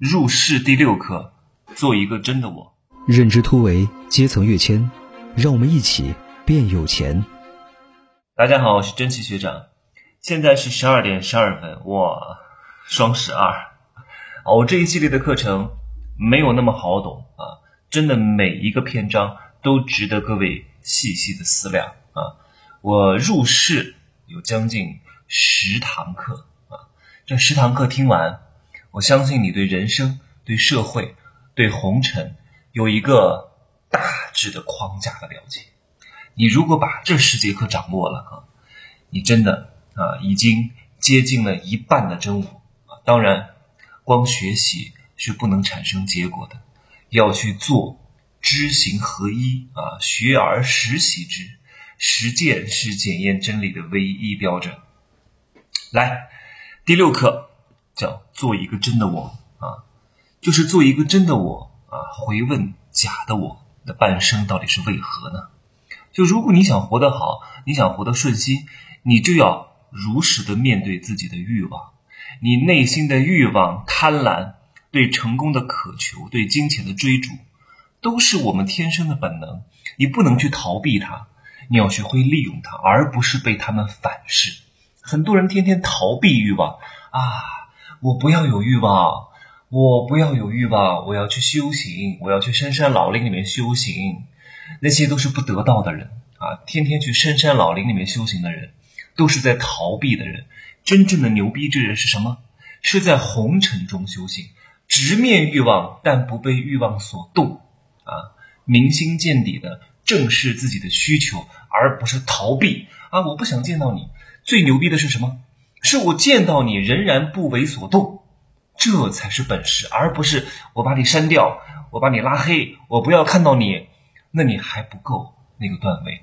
入世第六课，做一个真的我。认知突围，阶层跃迁，让我们一起变有钱。大家好，我是真奇学长。现在是十二点十二分，哇，双十二啊！我这一系列的课程没有那么好懂啊，真的每一个篇章都值得各位细细的思量啊。我入世有将近十堂课啊，这十堂课听完，我相信你对人生、对社会、对红尘有一个大致的框架的了解。你如果把这十节课掌握了啊，你真的。啊，已经接近了一半的真我！当然，光学习是不能产生结果的，要去做，知行合一啊！学而时习之，实践是检验真理的唯一标准。来，第六课叫做一个真的我啊，就是做一个真的我啊！回问假的我的半生到底是为何呢？就如果你想活得好，你想活得顺心，你就要。如实的面对自己的欲望，你内心的欲望、贪婪、对成功的渴求、对金钱的追逐，都是我们天生的本能。你不能去逃避它，你要学会利用它，而不是被他们反噬。很多人天天逃避欲望啊，我不要有欲望，我不要有欲望，我要去修行，我要去深山老林里面修行。那些都是不得道的人啊，天天去深山老林里面修行的人。都是在逃避的人，真正的牛逼之人是什么？是在红尘中修行，直面欲望，但不被欲望所动，啊，明心见底的正视自己的需求，而不是逃避啊！我不想见到你。最牛逼的是什么？是我见到你仍然不为所动，这才是本事，而不是我把你删掉，我把你拉黑，我不要看到你，那你还不够那个段位，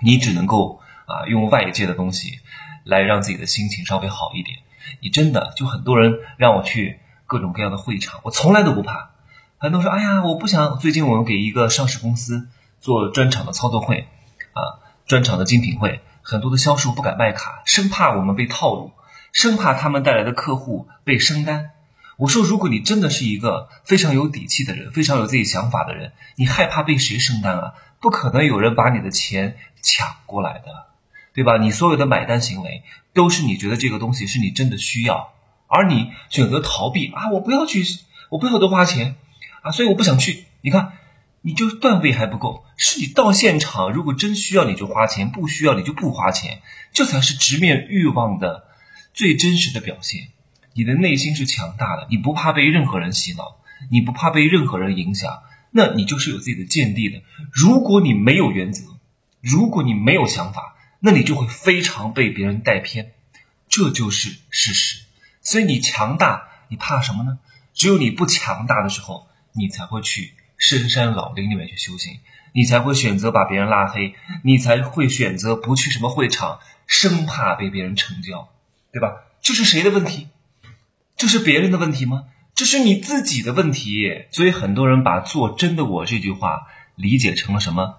你只能够。啊，用外界的东西来让自己的心情稍微好一点。你真的就很多人让我去各种各样的会场，我从来都不怕。很多人说：“哎呀，我不想。”最近我们给一个上市公司做专场的操作会，啊，专场的精品会，很多的销售不敢卖卡，生怕我们被套路，生怕他们带来的客户被升单。我说：“如果你真的是一个非常有底气的人，非常有自己想法的人，你害怕被谁升单啊？不可能有人把你的钱抢过来的。”对吧？你所有的买单行为都是你觉得这个东西是你真的需要，而你选择逃避啊！我不要去，我不要多花钱啊，所以我不想去。你看，你就段位还不够，是你到现场，如果真需要你就花钱，不需要你就不花钱，这才是直面欲望的最真实的表现。你的内心是强大的，你不怕被任何人洗脑，你不怕被任何人影响，那你就是有自己的见地的。如果你没有原则，如果你没有想法，那你就会非常被别人带偏，这就是事实。所以你强大，你怕什么呢？只有你不强大的时候，你才会去深山老林里面去修行，你才会选择把别人拉黑，你才会选择不去什么会场，生怕被别人成交，对吧？这是谁的问题？这是别人的问题吗？这是你自己的问题。所以很多人把“做真的我”这句话理解成了什么？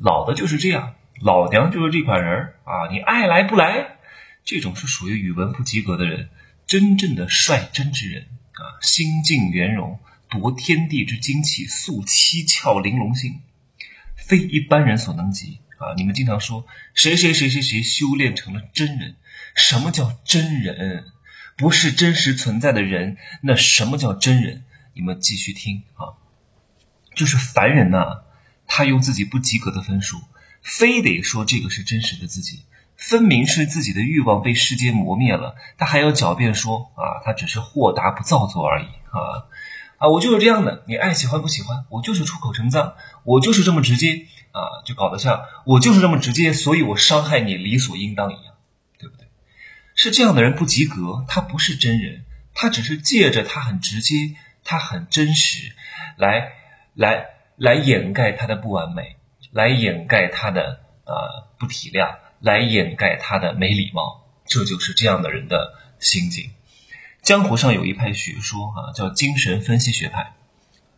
老的就是这样。老娘就是这款人啊！你爱来不来？这种是属于语文不及格的人，真正的率真之人啊！心静圆融，夺天地之精气，塑七窍玲珑心，非一般人所能及啊！你们经常说谁谁谁谁谁修炼成了真人？什么叫真人？不是真实存在的人，那什么叫真人？你们继续听啊！就是凡人呐，他用自己不及格的分数。非得说这个是真实的自己，分明是自己的欲望被世间磨灭了，他还要狡辩说啊，他只是豁达不造作而已啊啊，我就是这样的，你爱喜欢不喜欢，我就是出口成脏，我就是这么直接啊，就搞得像我就是这么直接，所以我伤害你理所应当一样，对不对？是这样的人不及格，他不是真人，他只是借着他很直接，他很真实，来来来掩盖他的不完美。来掩盖他的呃不体谅，来掩盖他的没礼貌，这就是这样的人的心境。江湖上有一派学说啊，叫精神分析学派，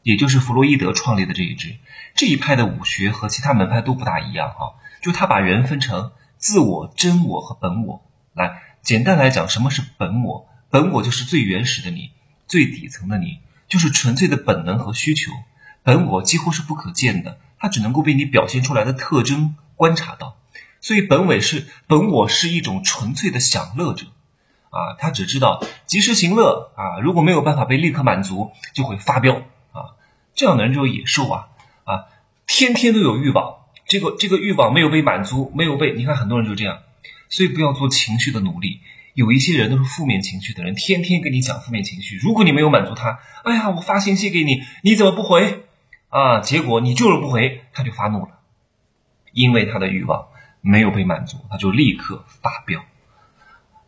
也就是弗洛伊德创立的这一支。这一派的武学和其他门派都不大一样啊，就他把人分成自我、真我和本我。来，简单来讲，什么是本我？本我就是最原始的你，最底层的你，就是纯粹的本能和需求。本我几乎是不可见的，它只能够被你表现出来的特征观察到。所以本我是本我是一种纯粹的享乐者，啊，他只知道及时行乐啊，如果没有办法被立刻满足，就会发飙啊。这样的人就是野兽啊啊，天天都有欲望，这个这个欲望没有被满足，没有被你看很多人就这样，所以不要做情绪的奴隶。有一些人都是负面情绪的人，天天跟你讲负面情绪，如果你没有满足他，哎呀，我发信息给你，你怎么不回？啊，结果你就是不回，他就发怒了，因为他的欲望没有被满足，他就立刻发飙。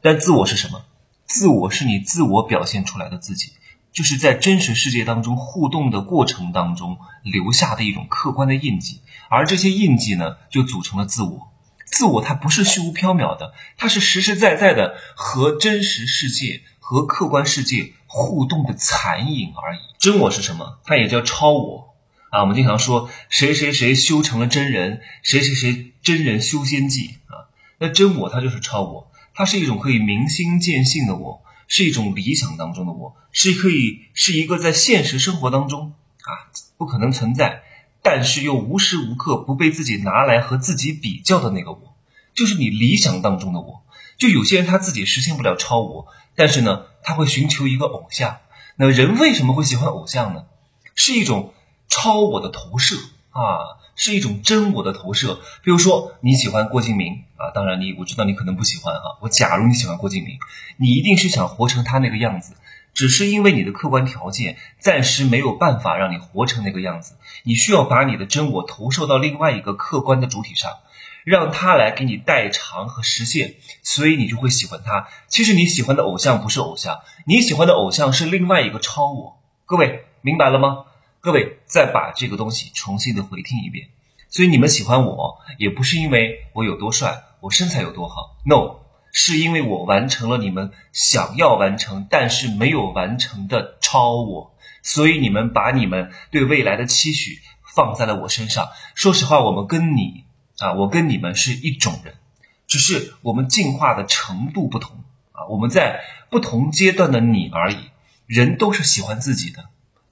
但自我是什么？自我是你自我表现出来的自己，就是在真实世界当中互动的过程当中留下的一种客观的印记，而这些印记呢，就组成了自我。自我它不是虚无缥缈的，它是实实在在的和真实世界和客观世界互动的残影而已。真我是什么？它也叫超我。啊，我们经常说谁谁谁修成了真人，谁谁谁真人修仙记啊。那真我它就是超我，它是一种可以明心见性的我，是一种理想当中的我，是可以是一个在现实生活当中啊不可能存在，但是又无时无刻不被自己拿来和自己比较的那个我，就是你理想当中的我。就有些人他自己实现不了超我，但是呢，他会寻求一个偶像。那人为什么会喜欢偶像呢？是一种。超我的投射啊，是一种真我的投射。比如说你喜欢郭敬明啊，当然你我知道你可能不喜欢哈。我假如你喜欢郭敬明，你一定是想活成他那个样子，只是因为你的客观条件暂时没有办法让你活成那个样子，你需要把你的真我投射到另外一个客观的主体上，让他来给你代偿和实现，所以你就会喜欢他。其实你喜欢的偶像不是偶像，你喜欢的偶像是另外一个超我。各位明白了吗？各位，再把这个东西重新的回听一遍。所以你们喜欢我，也不是因为我有多帅，我身材有多好，no，是因为我完成了你们想要完成但是没有完成的超我。所以你们把你们对未来的期许放在了我身上。说实话，我们跟你啊，我跟你们是一种人，只是我们进化的程度不同啊，我们在不同阶段的你而已。人都是喜欢自己的。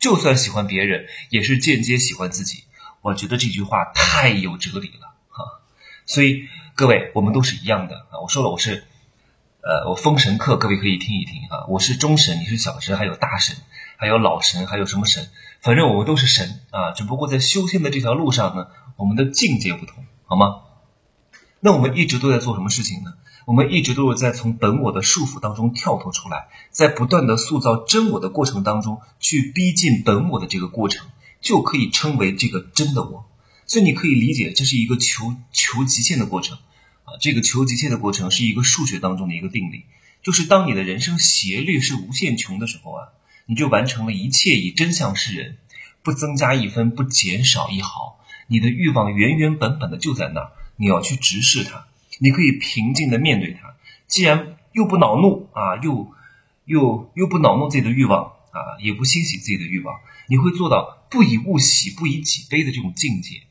就算喜欢别人，也是间接喜欢自己。我觉得这句话太有哲理了哈。所以各位，我们都是一样的啊。我说了，我是呃，我封神课，各位可以听一听啊。我是中神，你是小神，还有大神，还有老神，还有什么神？反正我们都是神啊。只不过在修仙的这条路上呢，我们的境界不同，好吗？那我们一直都在做什么事情呢？我们一直都是在从本我的束缚当中跳脱出来，在不断的塑造真我的过程当中，去逼近本我的这个过程，就可以称为这个真的我。所以你可以理解，这是一个求求极限的过程啊。这个求极限的过程是一个数学当中的一个定理，就是当你的人生斜率是无限穷的时候啊，你就完成了一切以真相示人，不增加一分，不减少一毫，你的欲望原原本本的就在那儿，你要去直视它。你可以平静的面对它，既然又不恼怒啊，又又又不恼怒自己的欲望啊，也不欣喜自己的欲望，你会做到不以物喜，不以己悲的这种境界。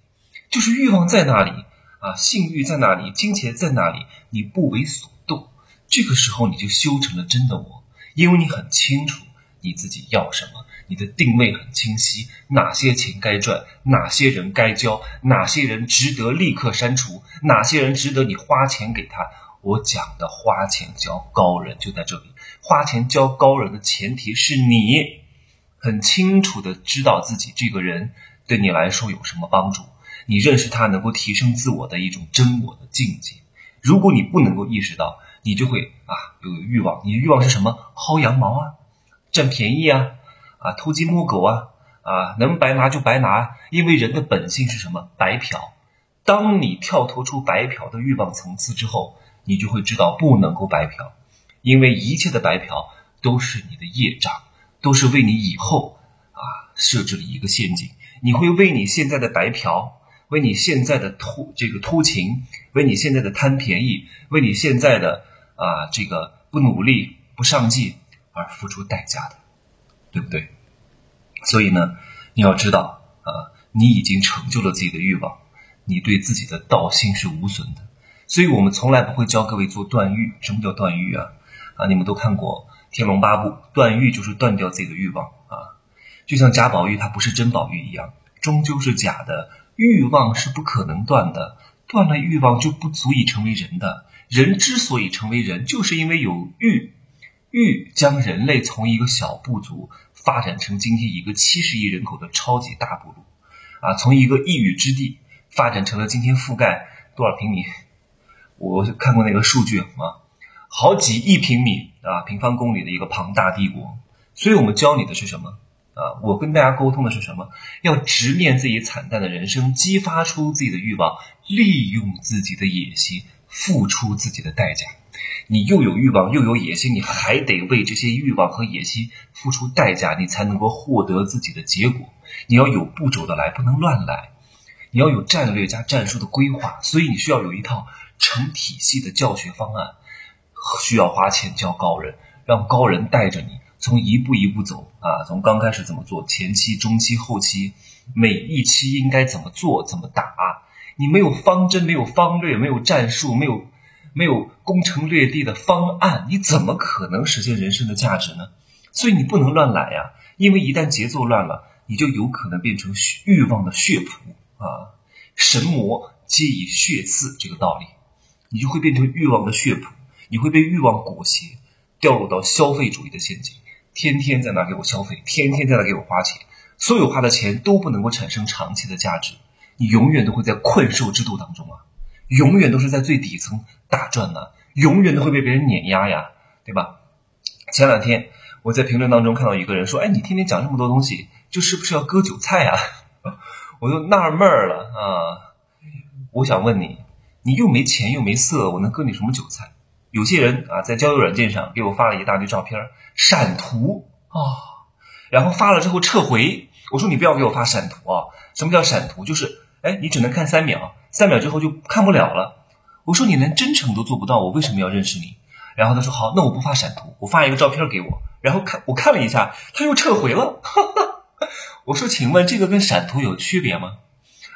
就是欲望在那里啊，性欲在那里，金钱在那里，你不为所动，这个时候你就修成了真的我，因为你很清楚你自己要什么。你的定位很清晰，哪些钱该赚，哪些人该交，哪些人值得立刻删除，哪些人值得你花钱给他。我讲的花钱交高人就在这里，花钱交高人的前提是你很清楚的知道自己这个人对你来说有什么帮助，你认识他能够提升自我的一种真我的境界。如果你不能够意识到，你就会啊有欲望，你的欲望是什么？薅羊毛啊，占便宜啊。啊，偷鸡摸狗啊，啊，能白拿就白拿，因为人的本性是什么？白嫖。当你跳脱出白嫖的欲望层次之后，你就会知道不能够白嫖，因为一切的白嫖都是你的业障，都是为你以后啊设置了一个陷阱。你会为你现在的白嫖，为你现在的偷这个偷情，为你现在的贪便宜，为你现在的啊这个不努力不上进而付出代价的，对不对？所以呢，你要知道啊，你已经成就了自己的欲望，你对自己的道心是无损的。所以我们从来不会教各位做断欲。什么叫断欲啊？啊，你们都看过《天龙八部，断欲就是断掉自己的欲望啊，就像贾宝玉他不是真宝玉一样，终究是假的。欲望是不可能断的，断了欲望就不足以成为人的。人之所以成为人，就是因为有欲，欲将人类从一个小部族发展成今天一个七十亿人口的超级大部落，啊，从一个一隅之地发展成了今天覆盖多少平米？我看过那个数据啊，好几亿平米啊，平方公里的一个庞大帝国。所以我们教你的是什么啊？我跟大家沟通的是什么？要直面自己惨淡的人生，激发出自己的欲望，利用自己的野心，付出自己的代价。你又有欲望又有野心，你还得为这些欲望和野心付出代价，你才能够获得自己的结果。你要有步骤的来，不能乱来。你要有战略加战术的规划，所以你需要有一套。成体系的教学方案需要花钱教高人，让高人带着你从一步一步走啊，从刚开始怎么做，前期、中期、后期，每一期应该怎么做、怎么打。你没有方针，没有方略，没有战术，没有没有攻城略地的方案，你怎么可能实现人生的价值呢？所以你不能乱来呀，因为一旦节奏乱了，你就有可能变成欲望的血仆啊，神魔皆以血赐这个道理。你就会变成欲望的血仆，你会被欲望裹挟，掉入到消费主义的陷阱，天天在那给我消费，天天在那给我花钱，所有花的钱都不能够产生长期的价值，你永远都会在困兽之斗当中啊，永远都是在最底层打转呢，永远都会被别人碾压呀，对吧？前两天我在评论当中看到一个人说：“哎，你天天讲这么多东西，就是不是要割韭菜呀？” 我就纳闷了啊，我想问你。你又没钱又没色，我能割你什么韭菜？有些人啊，在交友软件上给我发了一大堆照片，闪图啊，然后发了之后撤回。我说你不要给我发闪图啊！什么叫闪图？就是哎，你只能看三秒，三秒之后就看不了了。我说你连真诚都做不到，我为什么要认识你？然后他说好，那我不发闪图，我发一个照片给我。然后看我看了一下，他又撤回了。我说请问这个跟闪图有区别吗？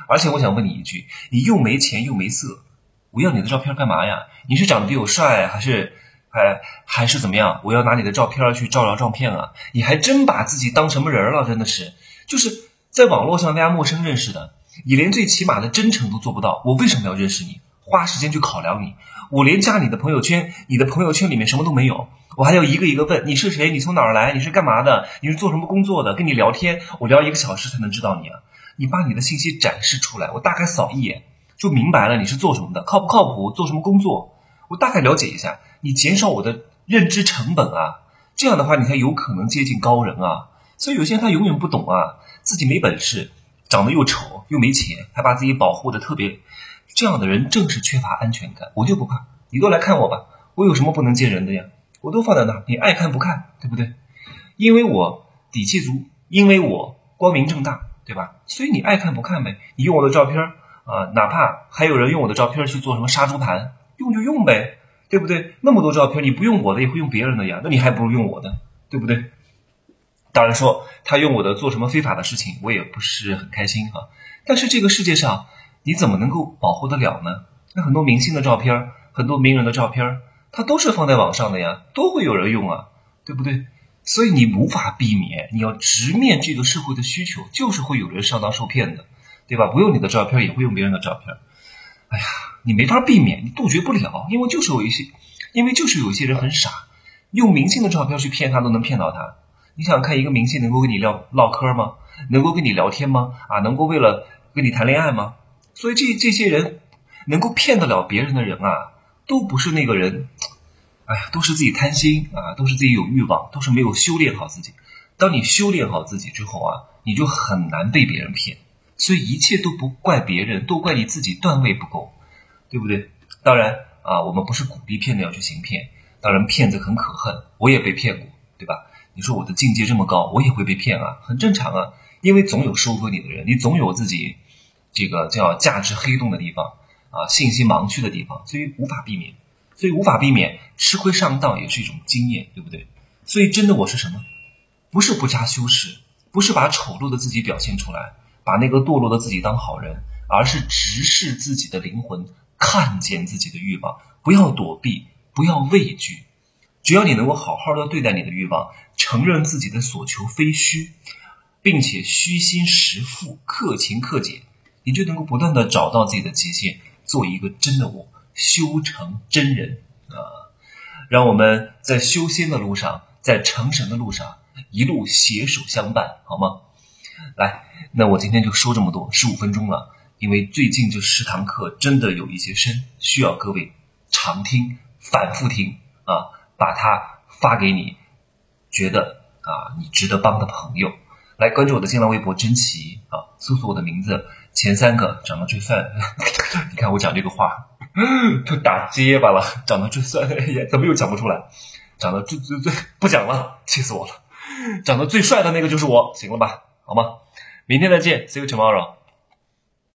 而且我想问你一句，你又没钱又没色。我要你的照片干嘛呀？你是长得比我帅，还是还还是怎么样？我要拿你的照片去招摇撞骗啊？你还真把自己当什么人了？真的是，就是在网络上大家陌生认识的，你连最起码的真诚都做不到，我为什么要认识你？花时间去考量你，我连加你的朋友圈，你的朋友圈里面什么都没有，我还要一个一个问你是谁？你从哪儿来？你是干嘛的？你是做什么工作的？跟你聊天，我聊一个小时才能知道你啊！你把你的信息展示出来，我大概扫一眼。就明白了你是做什么的，靠不靠谱，做什么工作，我大概了解一下，你减少我的认知成本啊，这样的话你才有可能接近高人啊。所以有些人他永远不懂啊，自己没本事，长得又丑又没钱，还把自己保护的特别，这样的人正是缺乏安全感。我就不怕，你都来看我吧，我有什么不能见人的呀？我都放在那，你爱看不看，对不对？因为我底气足，因为我光明正大，对吧？所以你爱看不看呗，你用我的照片。啊，哪怕还有人用我的照片去做什么杀猪盘，用就用呗，对不对？那么多照片，你不用我的也会用别人的呀，那你还不如用我的，对不对？当然说他用我的做什么非法的事情，我也不是很开心哈。但是这个世界上，你怎么能够保护得了呢？那很多明星的照片，很多名人的照片，他都是放在网上的呀，都会有人用啊，对不对？所以你无法避免，你要直面这个社会的需求，就是会有人上当受骗的。对吧？不用你的照片，也会用别人的照片。哎呀，你没法避免，你杜绝不了，因为就是有一些，因为就是有一些人很傻，用明星的照片去骗他，都能骗到他。你想看，一个明星能够跟你聊唠嗑吗？能够跟你聊天吗？啊，能够为了跟你谈恋爱吗？所以这这些人能够骗得了别人的人啊，都不是那个人。哎呀，都是自己贪心啊，都是自己有欲望，都是没有修炼好自己。当你修炼好自己之后啊，你就很难被别人骗。所以一切都不怪别人，都怪你自己段位不够，对不对？当然啊，我们不是鼓励骗子要去行骗，当然骗子很可恨，我也被骗过，对吧？你说我的境界这么高，我也会被骗啊，很正常啊，因为总有收割你的人，你总有自己这个叫价值黑洞的地方啊，信息盲区的地方，所以无法避免，所以无法避免吃亏上当也是一种经验，对不对？所以真的我是什么？不是不加修饰，不是把丑陋的自己表现出来。把那个堕落的自己当好人，而是直视自己的灵魂，看见自己的欲望，不要躲避，不要畏惧，只要你能够好好的对待你的欲望，承认自己的所求非虚，并且虚心实腹、克勤克俭，你就能够不断的找到自己的极限，做一个真的我，修成真人啊！让我们在修仙的路上，在成神的路上，一路携手相伴，好吗？来，那我今天就说这么多，十五分钟了，因为最近这十堂课真的有一些深，需要各位常听、反复听啊。把它发给你觉得啊你值得帮的朋友，来关注我的新浪微博真奇啊，搜索我的名字前三个长得最帅，你看我讲这个话就打结巴了，长得最帅也，怎么又讲不出来？长得最最最不讲了，气死我了！长得最帅的那个就是我，行了吧？好吗？明天再见，See you tomorrow。